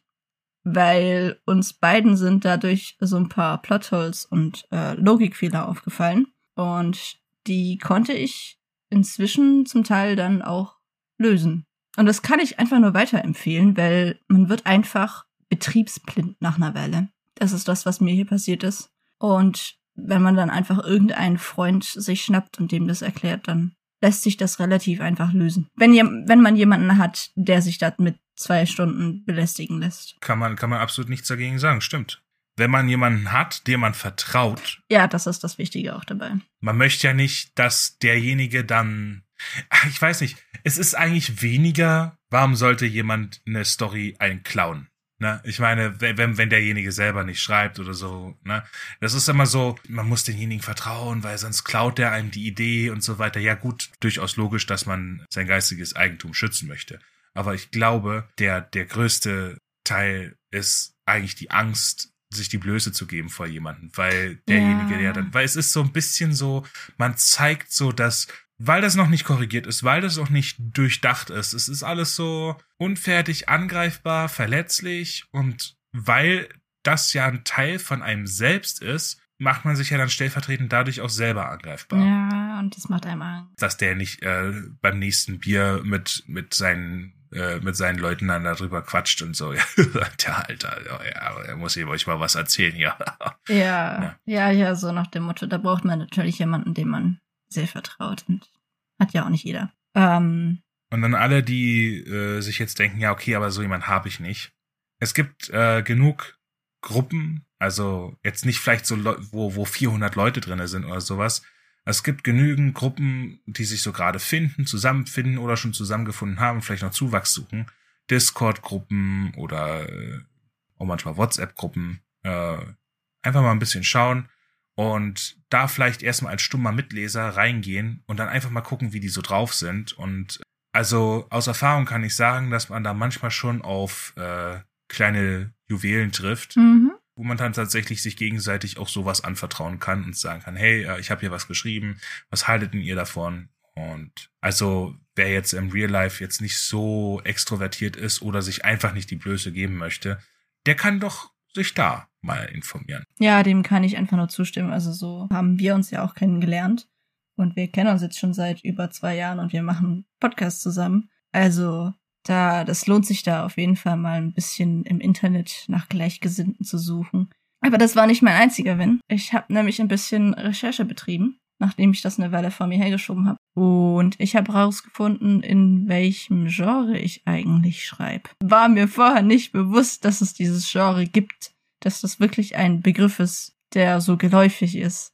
weil uns beiden sind dadurch so ein paar Plotholes und äh, Logikfehler aufgefallen. Und die konnte ich inzwischen zum Teil dann auch lösen. Und das kann ich einfach nur weiterempfehlen, weil man wird einfach betriebsblind nach einer Weile. Das ist das, was mir hier passiert ist. Und wenn man dann einfach irgendeinen Freund sich schnappt und dem das erklärt, dann lässt sich das relativ einfach lösen. Wenn, wenn man jemanden hat, der sich da mit zwei Stunden belästigen lässt. Kann man, kann man absolut nichts dagegen sagen, stimmt. Wenn man jemanden hat, dem man vertraut, Ja, das ist das Wichtige auch dabei. man möchte ja nicht, dass derjenige dann, Ach, ich weiß nicht, es ist eigentlich weniger, warum sollte jemand eine Story einklauen? Ne? Ich meine, wenn, wenn- wenn derjenige selber nicht schreibt oder so, ne? Das ist immer so, man muss denjenigen vertrauen, weil sonst klaut der einem die Idee und so weiter. Ja gut, durchaus logisch, dass man sein geistiges Eigentum schützen möchte. Aber ich glaube, der, der größte Teil ist eigentlich die Angst, sich die Blöße zu geben vor jemanden, weil derjenige, Ja. der dann, weil es ist so ein bisschen so, man zeigt so, dass, weil das noch nicht korrigiert ist, weil das noch nicht durchdacht ist, es ist alles so unfertig, angreifbar, verletzlich und weil das ja ein Teil von einem selbst ist, macht man sich ja dann stellvertretend dadurch auch selber angreifbar. Ja, und das macht einem Angst. Dass der nicht äh, beim nächsten Bier mit, mit seinen äh, mit seinen Leuten dann darüber quatscht und so. Ja, der Alter, ja, er muss ihm euch mal was erzählen, ja. ja. Ja, ja, so nach dem Motto, da braucht man natürlich jemanden, dem man sehr vertraut und hat ja auch nicht jeder. Ähm, und dann alle, die äh, sich jetzt denken, ja, okay, aber so jemand habe ich nicht. Es gibt äh, genug Gruppen, also jetzt nicht vielleicht so, wo, wo 400 Leute drinne sind oder sowas. Es gibt genügend Gruppen, die sich so gerade finden, zusammenfinden oder schon zusammengefunden haben, vielleicht noch Zuwachs suchen. Discord-Gruppen oder äh, auch manchmal WhatsApp-Gruppen. Äh, einfach mal ein bisschen schauen und da vielleicht erstmal als stummer Mitleser reingehen und dann einfach mal gucken, wie die so drauf sind. Und also aus Erfahrung kann ich sagen, dass man da manchmal schon auf äh, kleine Juwelen trifft, mhm. Wo man dann tatsächlich sich gegenseitig auch sowas anvertrauen kann und sagen kann, hey, äh, ich habe hier was geschrieben, was haltet denn ihr davon? Und also wer jetzt im Real Life jetzt nicht so extrovertiert ist oder sich einfach nicht die Blöße geben möchte, der kann doch sich da mal informieren. Ja, dem kann ich einfach nur zustimmen. Also so haben wir uns ja auch kennengelernt. Und wir kennen uns jetzt schon seit über zwei Jahren und wir machen Podcasts zusammen. Also da, das lohnt sich da auf jeden Fall mal ein bisschen im Internet nach Gleichgesinnten zu suchen. Aber das war nicht mein einziger Win. Ich habe nämlich ein bisschen Recherche betrieben, nachdem ich das eine Weile vor mir hergeschoben habe. Und ich habe herausgefunden, in welchem Genre ich eigentlich schreibe. War mir vorher nicht bewusst, dass es dieses Genre gibt, dass das wirklich ein Begriff ist, der so geläufig ist.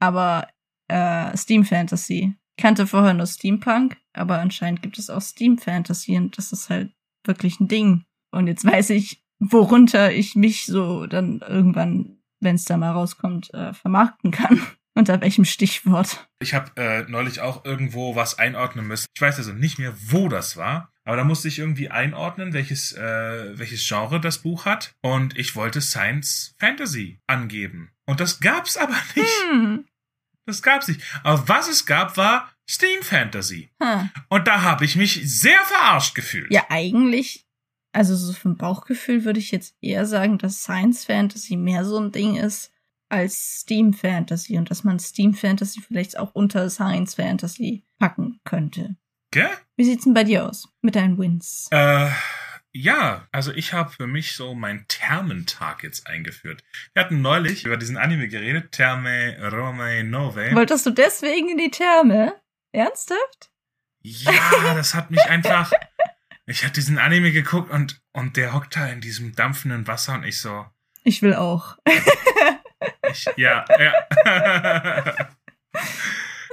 Aber äh, Steam Fantasy. Kannte vorher nur Steampunk, aber anscheinend gibt es auch Steam Fantasy und das ist halt wirklich ein Ding. Und jetzt weiß ich, worunter ich mich so dann irgendwann, wenn es da mal rauskommt, äh, vermarkten kann. Unter welchem Stichwort? Ich habe äh, neulich auch irgendwo was einordnen müssen. Ich weiß also nicht mehr, wo das war. Aber da musste ich irgendwie einordnen, welches, äh, welches Genre das Buch hat. Und ich wollte Science Fantasy angeben. Und das gab's aber nicht. Hm. Das gab's nicht. Aber was es gab, war Steam Fantasy. Hm. Und da habe ich mich sehr verarscht gefühlt. Ja, eigentlich, also so vom Bauchgefühl würde ich jetzt eher sagen, dass Science Fantasy mehr so ein Ding ist als Steam Fantasy und dass man Steam Fantasy vielleicht auch unter Science Fantasy packen könnte. Gell? Wie sieht's denn bei dir aus mit deinen Wins? Äh, ja, also ich habe für mich so meinen Thermentag jetzt eingeführt. Wir hatten neulich über diesen Anime geredet, Therme Rome Nove. Wolltest du deswegen in die Therme? Ernsthaft? Ja, das hat mich einfach. Ich hatte diesen Anime geguckt und, und der hockt da in diesem dampfenden Wasser und ich so. Ich will auch. ich, ja, ja.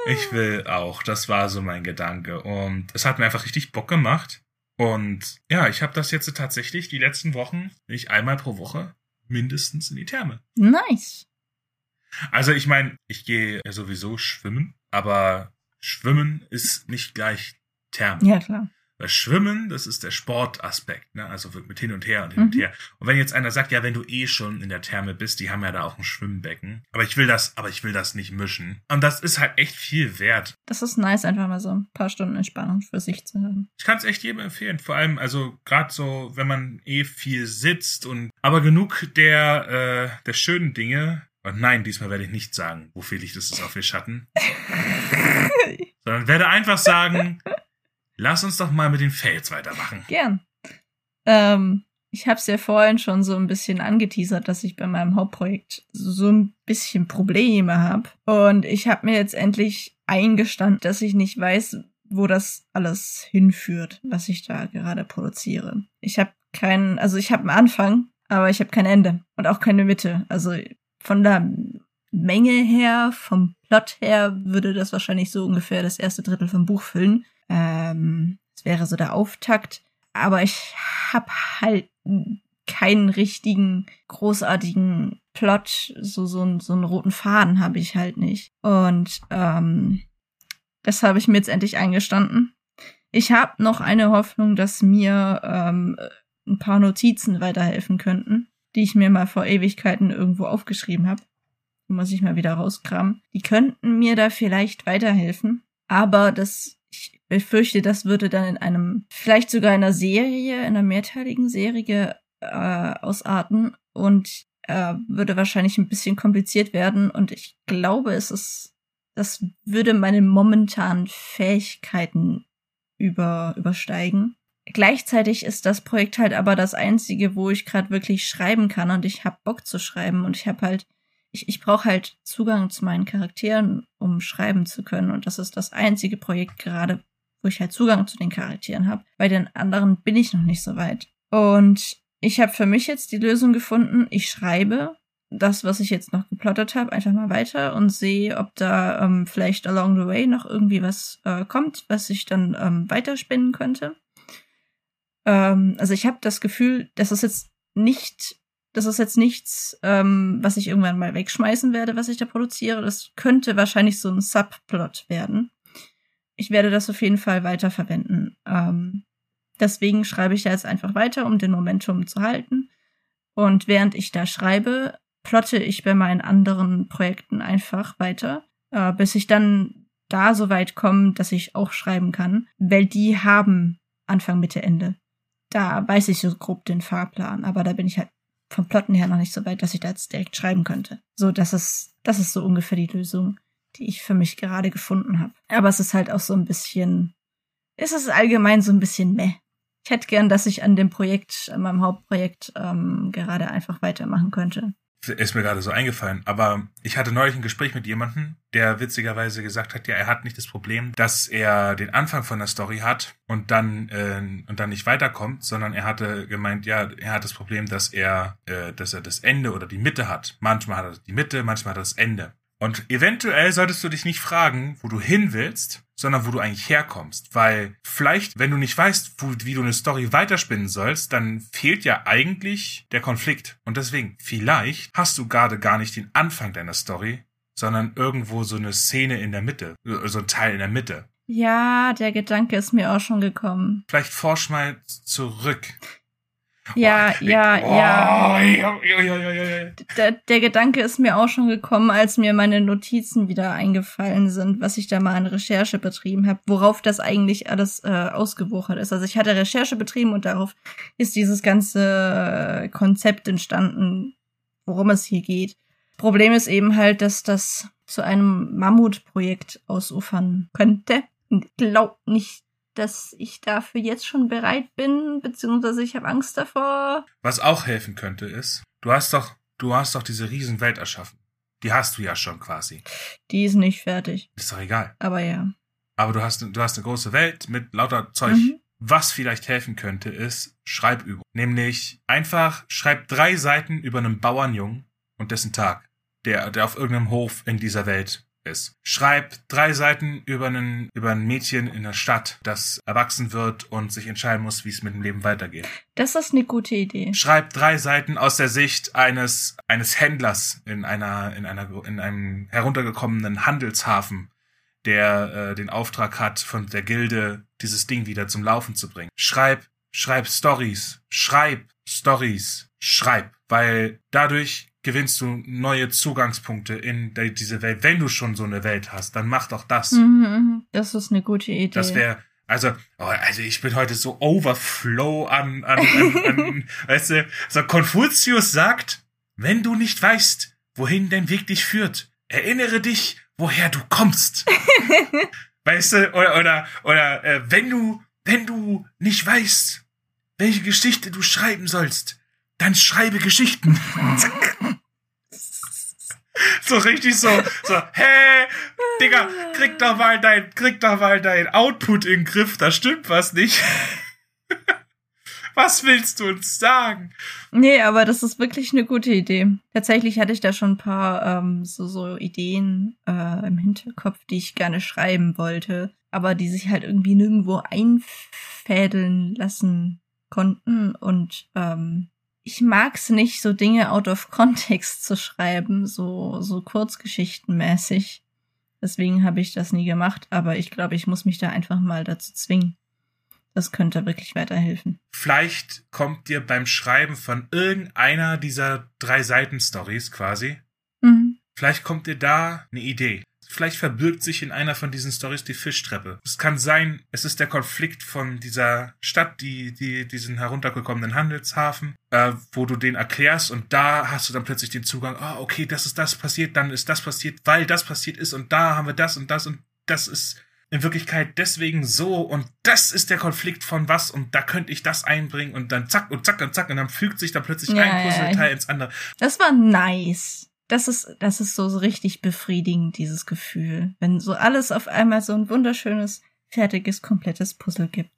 ich will auch. Das war so mein Gedanke. Und es hat mir einfach richtig Bock gemacht. Und ja, ich habe das jetzt tatsächlich die letzten Wochen, nicht einmal pro Woche, mindestens in die Therme. Nice. Also ich meine, ich gehe sowieso schwimmen, aber Schwimmen ist nicht gleich Therme. Ja, klar. Weil Schwimmen, das ist der Sportaspekt, ne? Also mit hin und her und hin mhm. und her. Und wenn jetzt einer sagt, ja, wenn du eh schon in der Therme bist, die haben ja da auch ein Schwimmbecken. Aber ich will das, aber ich will das nicht mischen. Und das ist halt echt viel wert. Das ist nice, einfach mal so ein paar Stunden Entspannung für sich zu haben. Ich kann es echt jedem empfehlen. Vor allem, also gerade so, wenn man eh viel sitzt und aber genug der, äh, der schönen Dinge. Und nein, diesmal werde ich nicht sagen, wofür Licht ist es auf ihr Schatten. Sondern werde einfach sagen, Lass uns doch mal mit den Fails weitermachen. Gern. Ähm, ich habe es ja vorhin schon so ein bisschen angeteasert, dass ich bei meinem Hauptprojekt so ein bisschen Probleme habe. Und ich habe mir jetzt endlich eingestanden, dass ich nicht weiß, wo das alles hinführt, was ich da gerade produziere. Ich habe keinen, also ich habe einen Anfang, aber ich habe kein Ende und auch keine Mitte. Also von der Menge her, vom Plot her, würde das wahrscheinlich so ungefähr das erste Drittel vom Buch füllen. Ähm, das wäre so der Auftakt. Aber ich hab halt keinen richtigen, großartigen Plot, so, so, so einen roten Faden habe ich halt nicht. Und ähm, das habe ich mir jetzt endlich eingestanden. Ich habe noch eine Hoffnung, dass mir ähm, ein paar Notizen weiterhelfen könnten, die ich mir mal vor Ewigkeiten irgendwo aufgeschrieben habe. Muss ich mal wieder rauskramen. Die könnten mir da vielleicht weiterhelfen. Aber das ich fürchte, das würde dann in einem, vielleicht sogar in einer Serie, in einer mehrteiligen Serie äh, ausarten. Und äh, würde wahrscheinlich ein bisschen kompliziert werden und ich glaube, es ist, das würde meine momentanen Fähigkeiten über, übersteigen. Gleichzeitig ist das Projekt halt aber das einzige, wo ich gerade wirklich schreiben kann und ich habe Bock zu schreiben und ich habe halt, ich, ich brauche halt Zugang zu meinen Charakteren, um schreiben zu können und das ist das einzige Projekt gerade, wo ich halt Zugang zu den Charakteren habe. Bei den anderen bin ich noch nicht so weit. Und ich habe für mich jetzt die Lösung gefunden, ich schreibe das, was ich jetzt noch geplottet habe, einfach mal weiter und sehe, ob da ähm, vielleicht along the way noch irgendwie was äh, kommt, was ich dann ähm, weiterspinnen könnte. Ähm, also ich habe das Gefühl, das ist jetzt nicht, das ist jetzt nichts, ähm, was ich irgendwann mal wegschmeißen werde, was ich da produziere. Das könnte wahrscheinlich so ein Subplot werden. Ich werde das auf jeden Fall weiterverwenden. Ähm, deswegen schreibe ich da jetzt einfach weiter, um den Momentum zu halten. Und während ich da schreibe, plotte ich bei meinen anderen Projekten einfach weiter, äh, bis ich dann da so weit komme, dass ich auch schreiben kann, weil die haben Anfang, Mitte, Ende da weiß ich so grob den Fahrplan, aber da bin ich halt vom Plotten her noch nicht so weit, dass ich da jetzt direkt schreiben könnte. So, das ist, das ist so ungefähr die Lösung, die ich für mich gerade gefunden habe. Aber es ist halt auch so ein bisschen, ist es allgemein so ein bisschen meh. Ich hätte gern, dass ich an dem Projekt, an meinem Hauptprojekt, ähm, gerade einfach weitermachen könnte ist mir gerade so eingefallen. Aber ich hatte neulich ein Gespräch mit jemandem, der witzigerweise gesagt hat, ja, er hat nicht das Problem, dass er den Anfang von der Story hat und dann äh, und dann nicht weiterkommt, sondern er hatte gemeint, ja, er hat das Problem, dass er, äh, dass er das Ende oder die Mitte hat. Manchmal hat er die Mitte, manchmal hat er das Ende. Und eventuell solltest du dich nicht fragen, wo du hin willst, sondern wo du eigentlich herkommst. Weil vielleicht, wenn du nicht weißt, wo, wie du eine Story weiterspinnen sollst, dann fehlt ja eigentlich der Konflikt. Und deswegen, vielleicht hast du gerade gar nicht den Anfang deiner Story, sondern irgendwo so eine Szene in der Mitte, so ein Teil in der Mitte. Ja, der Gedanke ist mir auch schon gekommen. Vielleicht forsch mal zurück. Ja, oh, ja, oh, ja. ja, ja, ja. Der, der Gedanke ist mir auch schon gekommen, als mir meine Notizen wieder eingefallen sind, was ich da mal an Recherche betrieben habe, worauf das eigentlich alles äh, ausgewuchert ist. Also ich hatte Recherche betrieben und darauf ist dieses ganze Konzept entstanden, worum es hier geht. Problem ist eben halt, dass das zu einem Mammutprojekt ausufern könnte. Ich glaub nicht, dass ich dafür jetzt schon bereit bin, beziehungsweise ich habe Angst davor. Was auch helfen könnte, ist, du hast doch, du hast doch diese Riesenwelt erschaffen. Die hast du ja schon quasi. Die ist nicht fertig. Ist doch egal. Aber ja. Aber du hast, du hast eine große Welt mit lauter Zeug. Mhm. Was vielleicht helfen könnte, ist Schreibübung. Nämlich einfach schreib drei Seiten über einen Bauernjungen und dessen Tag, der, der auf irgendeinem Hof in dieser Welt ist. Schreib drei Seiten über, einen, über ein Mädchen in der Stadt, das erwachsen wird und sich entscheiden muss, wie es mit dem Leben weitergeht. Das ist eine gute Idee. Schreib drei Seiten aus der Sicht eines, eines Händlers in einer, in einer, in einem heruntergekommenen Handelshafen, der äh, den Auftrag hat, von der Gilde dieses Ding wieder zum Laufen zu bringen. Schreib, schreib Stories, schreib Stories, schreib, weil dadurch gewinnst du neue Zugangspunkte in diese Welt. Wenn du schon so eine Welt hast, dann mach doch das. Mhm, mhm. das ist eine gute Idee. Das wäre also, oh, also ich bin heute so Overflow an, an, an, an weißt du, so Konfuzius sagt, wenn du nicht weißt, wohin dein Weg dich führt, erinnere dich, woher du kommst. weißt du, oder, oder, oder äh, wenn du, wenn du nicht weißt, welche Geschichte du schreiben sollst, dann schreibe Geschichten. so richtig so, so, hä, Digga, krieg doch mal dein, krieg doch mal dein Output in den Griff, da stimmt was nicht. was willst du uns sagen? Nee, aber das ist wirklich eine gute Idee. Tatsächlich hatte ich da schon ein paar ähm, so, so Ideen äh, im Hinterkopf, die ich gerne schreiben wollte, aber die sich halt irgendwie nirgendwo einfädeln lassen konnten und ähm, ich mag's nicht, so Dinge out of context zu schreiben, so, so kurzgeschichtenmäßig. Deswegen habe ich das nie gemacht, aber ich glaube, ich muss mich da einfach mal dazu zwingen. Das könnte wirklich weiterhelfen. Vielleicht kommt dir beim Schreiben von irgendeiner dieser drei Seiten Stories quasi, mhm. vielleicht kommt dir da eine Idee. Vielleicht verbirgt sich in einer von diesen Stories die Fischtreppe. Es kann sein, es ist der Konflikt von dieser Stadt, die, die, diesen heruntergekommenen Handelshafen, äh, wo du den erklärst und da hast du dann plötzlich den Zugang, ah, oh, okay, das ist das passiert, dann ist das passiert, weil das passiert ist und da haben wir das und das und das ist in Wirklichkeit deswegen so und das ist der Konflikt von was und da könnte ich das einbringen und dann zack und zack und zack und dann fügt sich da plötzlich Ja, ein Puzzleteil ja. ins andere. Das war nice. Das ist, das ist so, so richtig befriedigend, dieses Gefühl. Wenn so alles auf einmal so ein wunderschönes, fertiges, komplettes Puzzle gibt.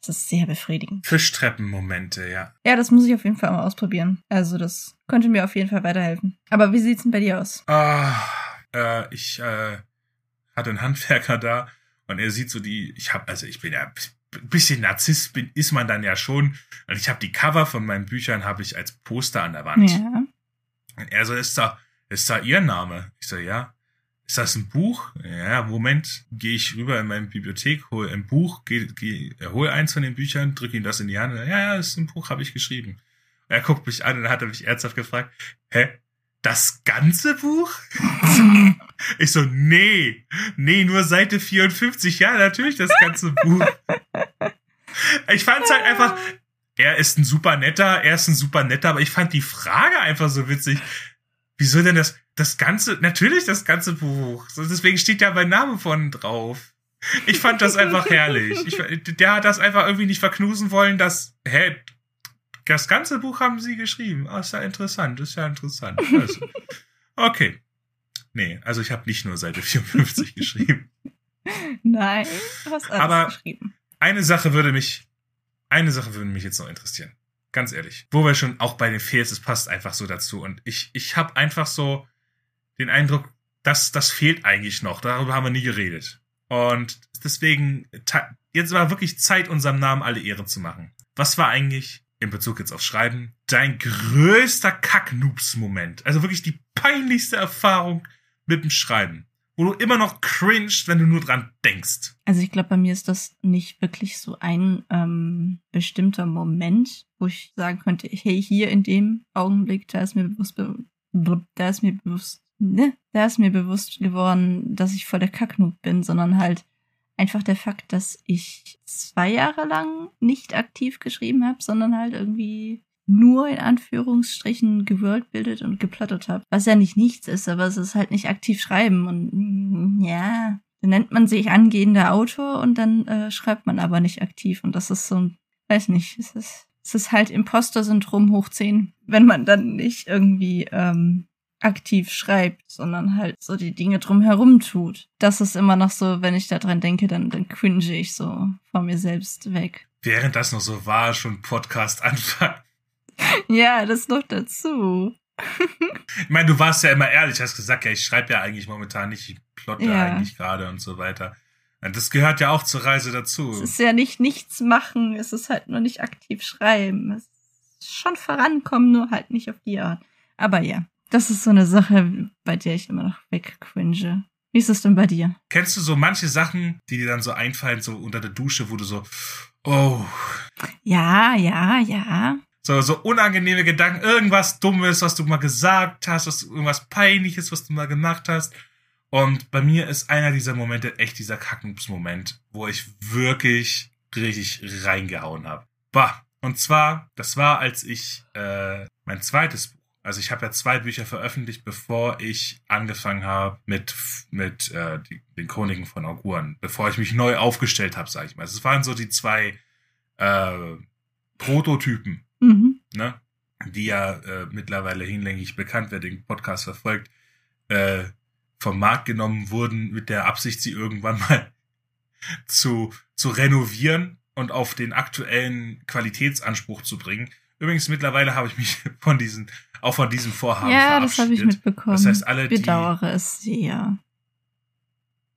Das ist sehr befriedigend. Fischtreppenmomente, ja. Ja, das muss ich auf jeden Fall mal ausprobieren. Also, das könnte mir auf jeden Fall weiterhelfen. Aber wie sieht's denn bei dir aus? Ah, äh, ich äh, hatte einen Handwerker da und er sieht so die, ich habe, also ich bin ja ein bisschen Narzisst, bin, ist man dann ja schon. Und ich habe die Cover von meinen Büchern habe ich als Poster an der Wand. Ja. Und er so, ist da, ist da Ihr Name? Ich so, ja. Ist das ein Buch? Ja, Moment, gehe ich rüber in meine Bibliothek, hol ein Buch, geh, geh, hol eins von den Büchern, drück ihm das in die Hand. Ja, ja, ist ein Buch, habe ich geschrieben. Er guckt mich an und hat mich ernsthaft gefragt, hä, das ganze Buch? Ich so, nee, nee, nur Seite 54. Ja, natürlich das ganze Buch. Ich fand's halt einfach, er ist ein super netter, er ist ein super netter, aber ich fand die Frage einfach so witzig. Wieso denn das, das ganze, natürlich das ganze Buch. Deswegen steht ja mein Name vorne drauf. Ich fand das einfach herrlich. Ich, der hat das einfach irgendwie nicht verknusen wollen, dass, hä, das ganze Buch haben sie geschrieben. Ah, ist ja interessant, ist ja interessant. Also, okay. Nee, also ich habe nicht nur Seite 54 geschrieben. Nein, du hast alles Aber- geschrieben. Eine Sache würde mich, eine Sache würde mich jetzt noch interessieren. Ganz ehrlich. Wo wir schon auch bei den Fails, es passt einfach so dazu. Und ich, ich habe einfach so den Eindruck, dass das fehlt eigentlich noch. Darüber haben wir nie geredet. Und deswegen, jetzt war wirklich Zeit, unserem Namen alle Ehre zu machen. Was war eigentlich, in Bezug jetzt auf Schreiben, dein größter Kacknoobs-Moment? Also wirklich die peinlichste Erfahrung mit dem Schreiben. Wo du immer noch cringed, wenn du nur dran denkst. Also ich glaube, bei mir ist das nicht wirklich so ein ähm, bestimmter Moment, wo ich sagen könnte, hey, hier in dem Augenblick, da ist mir bewusst, da ist mir bewusst, ne, da ist mir bewusst geworden, dass ich voll der Kacknoob bin, sondern halt einfach der Fakt, dass ich zwei Jahre lang nicht aktiv geschrieben habe, sondern halt irgendwie nur in Anführungsstrichen geworldbildet und geplottet habe. Was ja nicht nichts ist, aber es ist halt nicht aktiv schreiben und mm, ja, dann nennt man sich angehender Autor und dann äh, schreibt man aber nicht aktiv und das ist so ein, weiß nicht, es ist, es ist halt Imposter-Syndrom hoch 10, wenn man dann nicht irgendwie ähm, aktiv schreibt, sondern halt so die Dinge drumherum tut. Das ist immer noch so, wenn ich da dran denke, dann, dann cringe ich so von mir selbst weg. Während das noch so war, schon Podcast anfangen. Ja, das noch dazu. Ich meine, du warst ja immer ehrlich, hast gesagt, ja, ich schreibe ja eigentlich momentan nicht, ich plotte Ja. eigentlich gerade und so weiter. Das gehört ja auch zur Reise dazu. Es ist ja nicht nichts machen, es ist halt nur nicht aktiv schreiben. Es ist schon vorankommen, nur halt nicht auf die Art. Aber ja, das ist so eine Sache, bei der ich immer noch wegcringe. Wie ist es denn bei dir? Kennst du so manche Sachen, die dir dann so einfallen, so unter der Dusche, wo du so, oh, Ja, ja, ja. So, so unangenehme Gedanken, irgendwas Dummes, was du mal gesagt hast, was, irgendwas Peinliches, was du mal gemacht hast. Und bei mir ist einer dieser Momente echt dieser Kackens-Moment, wo ich wirklich richtig reingehauen habe. Bah. Und zwar, das war, als ich äh, mein zweites Buch, also ich habe ja zwei Bücher veröffentlicht, bevor ich angefangen habe mit mit äh, die, den Chroniken von Auguren, bevor ich mich neu aufgestellt habe, sage ich mal. Also Es waren so die zwei äh, Prototypen, Mhm. ne, die ja äh, mittlerweile hinlänglich bekannt, wer den Podcast verfolgt, äh, vom Markt genommen wurden mit der Absicht, sie irgendwann mal zu, zu renovieren und auf den aktuellen Qualitätsanspruch zu bringen. Übrigens, mittlerweile habe ich mich von diesen, auch von diesem Vorhaben Ja, das habe ich mitbekommen. Das heißt, alle, die, Bedauere es sehr.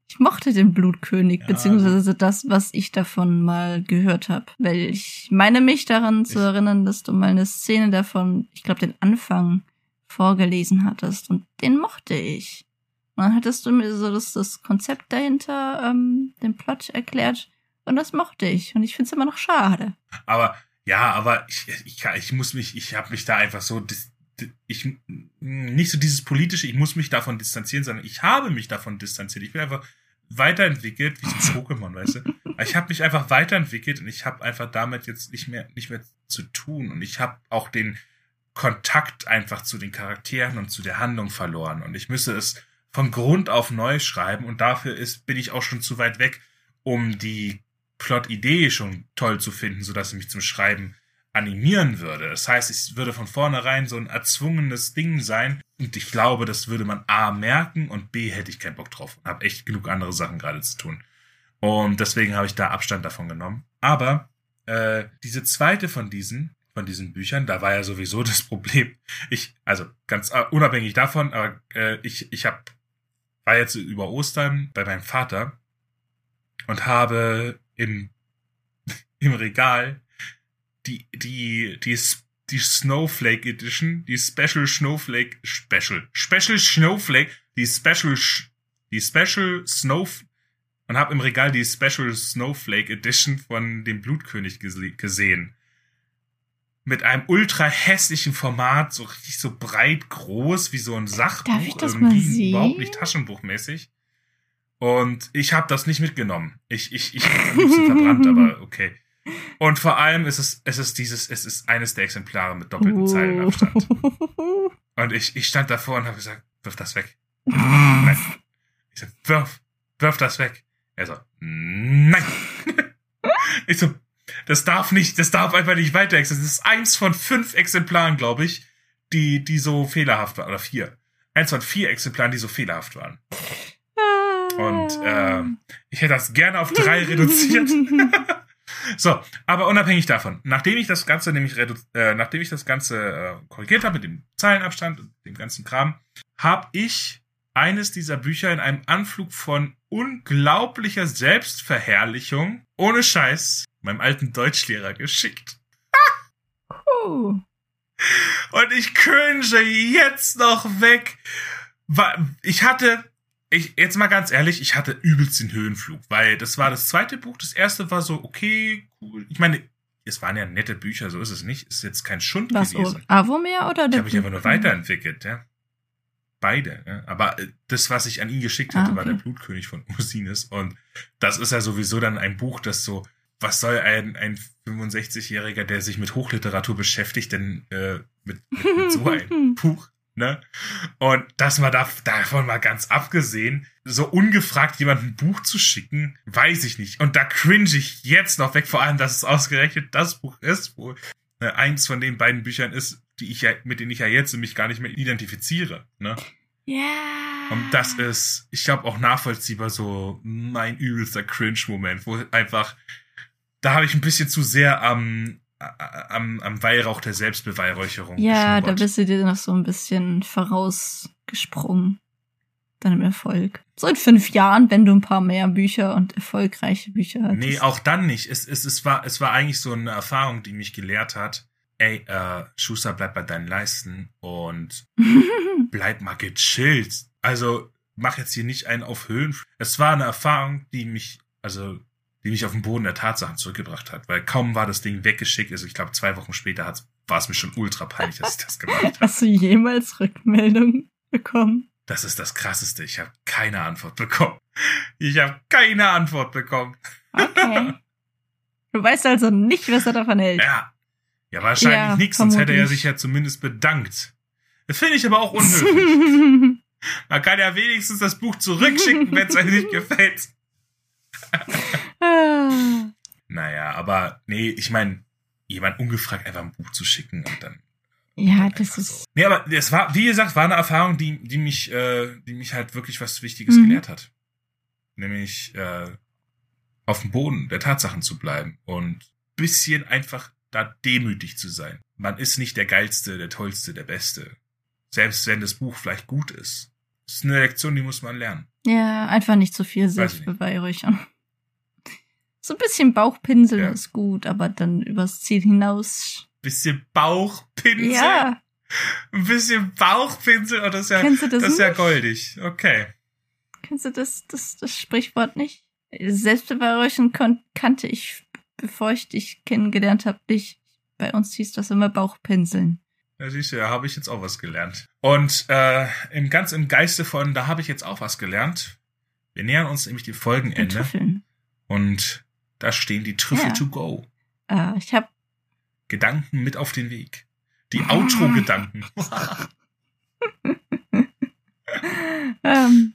Ich mochte den Blutkönig, Ja, beziehungsweise das, was ich davon mal gehört habe. Weil ich meine mich daran zu erinnern, dass du mal eine Szene davon, ich glaube, den Anfang vorgelesen hattest. Und den mochte ich. Und dann hattest du mir so das, das Konzept dahinter, ähm, den Plot erklärt. Und das mochte ich. Und ich finde es immer noch schade. Aber ja, aber ich, ich, ich muss mich, ich habe mich da einfach so dis ich nicht so dieses politische, ich muss mich davon distanzieren, sondern ich habe mich davon distanziert. Ich bin einfach weiterentwickelt, wie so Pokémon, weißt du? Ich habe mich einfach weiterentwickelt und ich habe einfach damit jetzt nicht mehr nicht mehr zu tun und ich habe auch den Kontakt einfach zu den Charakteren und zu der Handlung verloren und ich müsse es von Grund auf neu schreiben und dafür ist bin ich auch schon zu weit weg, um die Plot-Idee schon toll zu finden, so dass sie mich zum Schreiben animieren würde. Das heißt, es würde von vornherein so ein erzwungenes Ding sein. Und ich glaube, das würde man A merken und B hätte ich keinen Bock drauf. Hab echt genug andere Sachen gerade zu tun. Und deswegen habe ich da Abstand davon genommen. Aber äh, diese zweite von diesen, von diesen Büchern, da war ja sowieso das Problem. Ich, also ganz uh, unabhängig davon, aber äh, ich, ich hab, war jetzt über Ostern bei meinem Vater und habe im, im Regal die, die, die, die Snowflake Edition, die Special Snowflake, Special, Special Snowflake, die Special, die Special Snow, und habe im Regal die Special Snowflake Edition von dem Blutkönig gesehen. Mit einem ultra hässlichen Format, so richtig so breit groß, wie so ein Sachbuch. Darf ich das mal sehen? Überhaupt nicht taschenbuchmäßig. Und ich habe das nicht mitgenommen. Ich, ich, ich liebsten verbrannt, aber okay. Und vor allem ist es, es ist dieses, es ist eines der Exemplare mit doppelten uh. Zeilenabstand. Und ich, ich stand davor und habe gesagt, wirf das weg. nein. Ich so, wirf, wirf das weg. Er so, nein. ich so, das darf nicht, das darf einfach nicht weiter existieren. Das ist eins von fünf Exemplaren, glaube ich, die, die so fehlerhaft waren, oder vier. Eins von vier Exemplaren, die so fehlerhaft waren. Und äh, ich hätte das gerne auf drei reduziert. So, aber unabhängig davon, nachdem ich das Ganze nämlich äh, nachdem ich das Ganze äh, korrigiert habe mit dem Zeilenabstand und dem ganzen Kram, habe ich eines dieser Bücher in einem Anflug von unglaublicher Selbstverherrlichung ohne Scheiß meinem alten Deutschlehrer geschickt. uh. Und ich cringe jetzt noch weg. Ich hatte ich, jetzt mal ganz ehrlich, ich hatte übelst den Höhenflug, weil das war das zweite Buch. Das erste war so, okay, cool. Ich meine, es waren ja nette Bücher, so ist es nicht. Ist jetzt kein Schund Was, gewesen. Avomir oder der Ich habe mich einfach nur weiterentwickelt, ja. Beide, ja. Aber äh, das, was ich an ihn geschickt hatte, ah, okay. war der Blutkönig von Ursinus. Und das ist ja sowieso dann ein Buch, das so, was soll ein, ein 65-Jähriger, der sich mit Hochliteratur beschäftigt, denn äh, mit, mit, mit so einem Buch? Ne? Und dass man da, davon mal ganz abgesehen, so ungefragt jemanden ein Buch zu schicken, weiß ich nicht. Und da cringe ich jetzt noch weg, vor allem, dass es ausgerechnet das Buch ist, wo äh, eins von den beiden Büchern ist, die ich ja, mit denen ich ja jetzt mich gar nicht mehr identifiziere. Ne? Ja. Yeah. Und das ist, ich glaube, auch nachvollziehbar so mein übelster Cringe-Moment, wo einfach, da habe ich ein bisschen zu sehr am am, am Weihrauch der Selbstbeweihräucherung. Ja, da bist du dir noch so ein bisschen vorausgesprungen. Deinem Erfolg. So in fünf Jahren, wenn du ein paar mehr Bücher und erfolgreiche Bücher hast. Nee, auch dann nicht. Es, es, es, war, es war eigentlich so eine Erfahrung, die mich gelehrt hat. Ey, äh, Schuster, bleib bei deinen Leisten und bleib mal gechillt. Also mach jetzt hier nicht einen auf Höhen. Es war eine Erfahrung, die mich, also die mich auf den Boden der Tatsachen zurückgebracht hat. Weil kaum war das Ding weggeschickt, also ich glaube zwei Wochen später war es mir schon ultra peinlich, dass ich das gemacht habe. Hast du jemals Rückmeldung bekommen? Das ist das Krasseste. Ich habe keine Antwort bekommen. Ich habe keine Antwort bekommen. Okay. Du weißt also nicht, was er davon hält. Ja. Ja, wahrscheinlich ja, nichts, sonst hätte er sich ja zumindest bedankt. Das finde ich aber auch unhöflich. Man kann ja wenigstens das Buch zurückschicken, wenn es einem nicht gefällt. naja, aber nee, ich meine, jemand ungefragt einfach ein Buch zu schicken und dann. Ja, das ist. So. Nee, aber es war, wie gesagt, war eine Erfahrung, die, die mich, äh, die mich halt wirklich was Wichtiges mhm. gelehrt hat. Nämlich äh, auf dem Boden der Tatsachen zu bleiben und bisschen einfach da demütig zu sein. Man ist nicht der geilste, der tollste, der beste. Selbst wenn das Buch vielleicht gut ist. Das ist eine Lektion, die muss man lernen. Ja, einfach nicht zu viel Selbstbeweihräuchern. So ein bisschen Bauchpinsel ja. ist gut, aber dann übers Ziel hinaus. Bisschen Bauchpinsel? Ja. Ein bisschen Bauchpinsel, oh, das ist ja, Kennst du das, das ist ja goldig. Okay. Kennst du das, das, das Sprichwort nicht? Selbstbeweihräuchern kannte ich, bevor ich dich kennengelernt habe, nicht. Bei uns hieß das immer Bauchpinseln. Da siehst du, da habe ich jetzt auch was gelernt. Und äh, im ganz im Geiste von, da habe ich jetzt auch was gelernt. Wir nähern uns nämlich dem Folgenende. Kartoffeln. Und da stehen die Trüffel Ja. to go. Äh, ich habe Gedanken mit auf den Weg. Die Outro-Gedanken. ähm,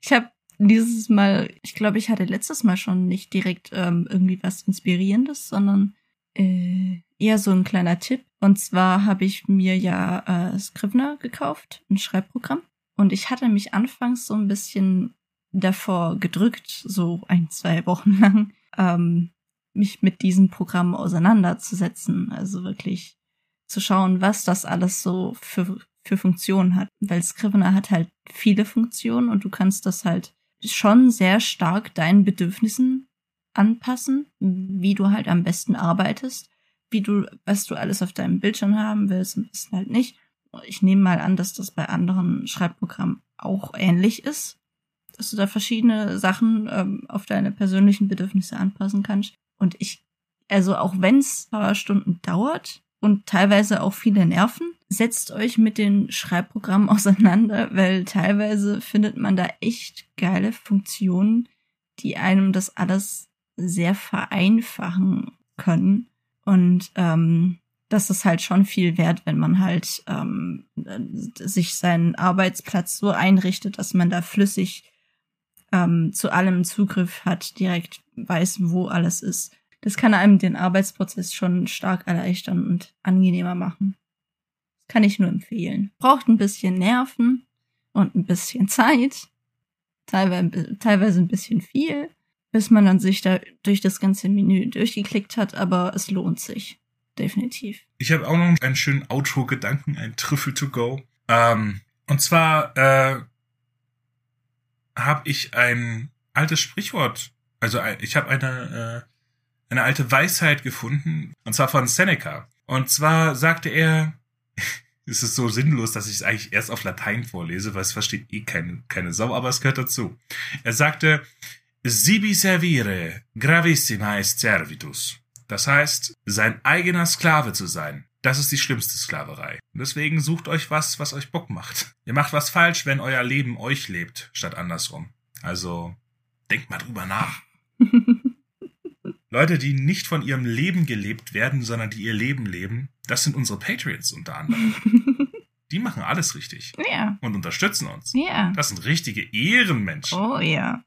ich habe dieses Mal, ich glaube, ich hatte letztes Mal schon nicht direkt ähm, irgendwie was Inspirierendes, sondern äh, eher so ein kleiner Tipp. Und zwar habe ich mir ja äh, Scrivener gekauft, ein Schreibprogramm. Und ich hatte mich anfangs so ein bisschen davor gedrückt, so ein, zwei Wochen lang, ähm, mich mit diesem Programm auseinanderzusetzen. Also wirklich zu schauen, was das alles so für, für Funktionen hat. Weil Scrivener hat halt viele Funktionen und du kannst das halt schon sehr stark deinen Bedürfnissen anpassen, wie du halt am besten arbeitest, wie du, was du alles auf deinem Bildschirm haben willst, ein bisschen halt nicht. Ich nehme mal an, dass das bei anderen Schreibprogrammen auch ähnlich ist, dass du da verschiedene Sachen ähm, auf deine persönlichen Bedürfnisse anpassen kannst. Und ich, also auch wenn es paar Stunden dauert und teilweise auch viele Nerven, setzt euch mit den Schreibprogrammen auseinander, weil teilweise findet man da echt geile Funktionen, die einem das alles sehr vereinfachen können. Und ähm, das ist halt schon viel wert, wenn man halt ähm, sich seinen Arbeitsplatz so einrichtet, dass man da flüssig ähm, zu allem Zugriff hat, direkt weiß, wo alles ist. Das kann einem den Arbeitsprozess schon stark erleichtern und angenehmer machen. Kann ich nur empfehlen. Braucht ein bisschen Nerven und ein bisschen Zeit, teilweise, teilweise ein bisschen viel, bis man dann sich da durch das ganze Menü durchgeklickt hat, aber es lohnt sich. Definitiv. Ich habe auch noch einen schönen Outro-Gedanken, ein Trüffel to go. Ähm, und zwar äh, habe ich ein altes Sprichwort, also ich habe eine äh, eine alte Weisheit gefunden, und zwar von Seneca. Und zwar sagte er, es ist so sinnlos, dass ich es eigentlich erst auf Latein vorlese, weil es versteht eh keine, keine Sau, aber es gehört dazu. Er sagte, sibi servire gravissima est servitus. Das heißt, sein eigener Sklave zu sein. Das ist die schlimmste Sklaverei. Und deswegen sucht euch was, was euch Bock macht. Ihr macht was falsch, wenn euer Leben euch lebt, statt andersrum. Also, denkt mal drüber nach. Leute, die nicht von ihrem Leben gelebt werden, sondern die ihr Leben leben, das sind unsere Patriots unter anderem. Die machen alles richtig ja, und unterstützen uns. ja. Das sind richtige Ehrenmenschen. Oh ja.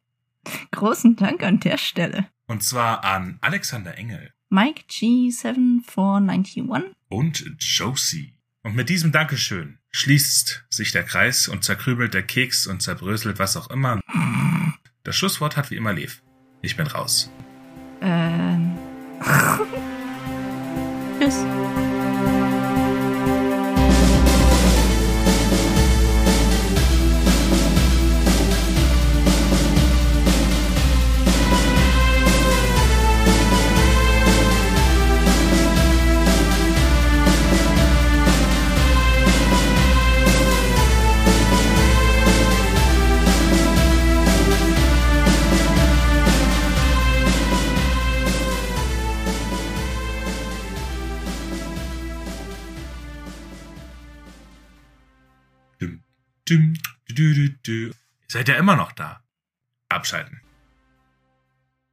Großen Dank an der Stelle. Und zwar an Alexander Engel Mike G7491. Und Josie. Und mit diesem Dankeschön schließt sich der Kreis und zerkrübelt der Keks und zerbröselt was auch immer. Das Schlusswort hat wie immer Lev. Ich bin raus. Ähm. Tschüss. Düm, düm, dü, dü, dü. Ihr seid ja immer noch da. Abschalten.